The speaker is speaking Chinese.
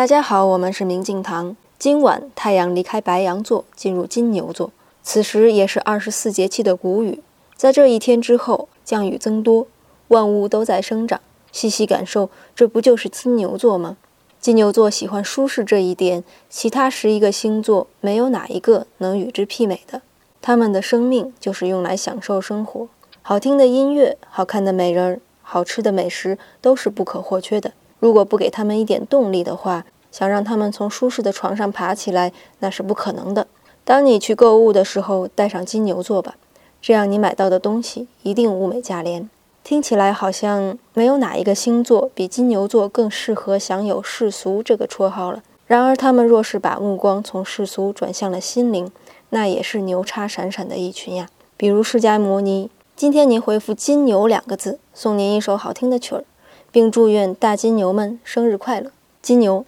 大家好，我们是明镜堂。今晚太阳离开白羊座，进入金牛座，此时也是二十四节气的谷雨。在这一天之后，降雨增多，万物都在生长。细细感受，这不就是金牛座吗？金牛座喜欢舒适这一点，其他十一个星座没有哪一个能与之媲美的。他们的生命就是用来享受生活，好听的音乐、好看的美人、好吃的美食都是不可或缺的。如果不给他们一点动力的话，想让他们从舒适的床上爬起来，那是不可能的。当你去购物的时候，带上金牛座吧，这样你买到的东西一定物美价廉。听起来好像没有哪一个星座比金牛座更适合享有世俗这个绰号了。然而，他们若是把目光从世俗转向了心灵，那也是牛叉闪闪的一群呀。比如释迦摩尼，今天您回复“金牛”两个字，送您一首好听的曲儿。并祝愿大金牛们生日快乐！金牛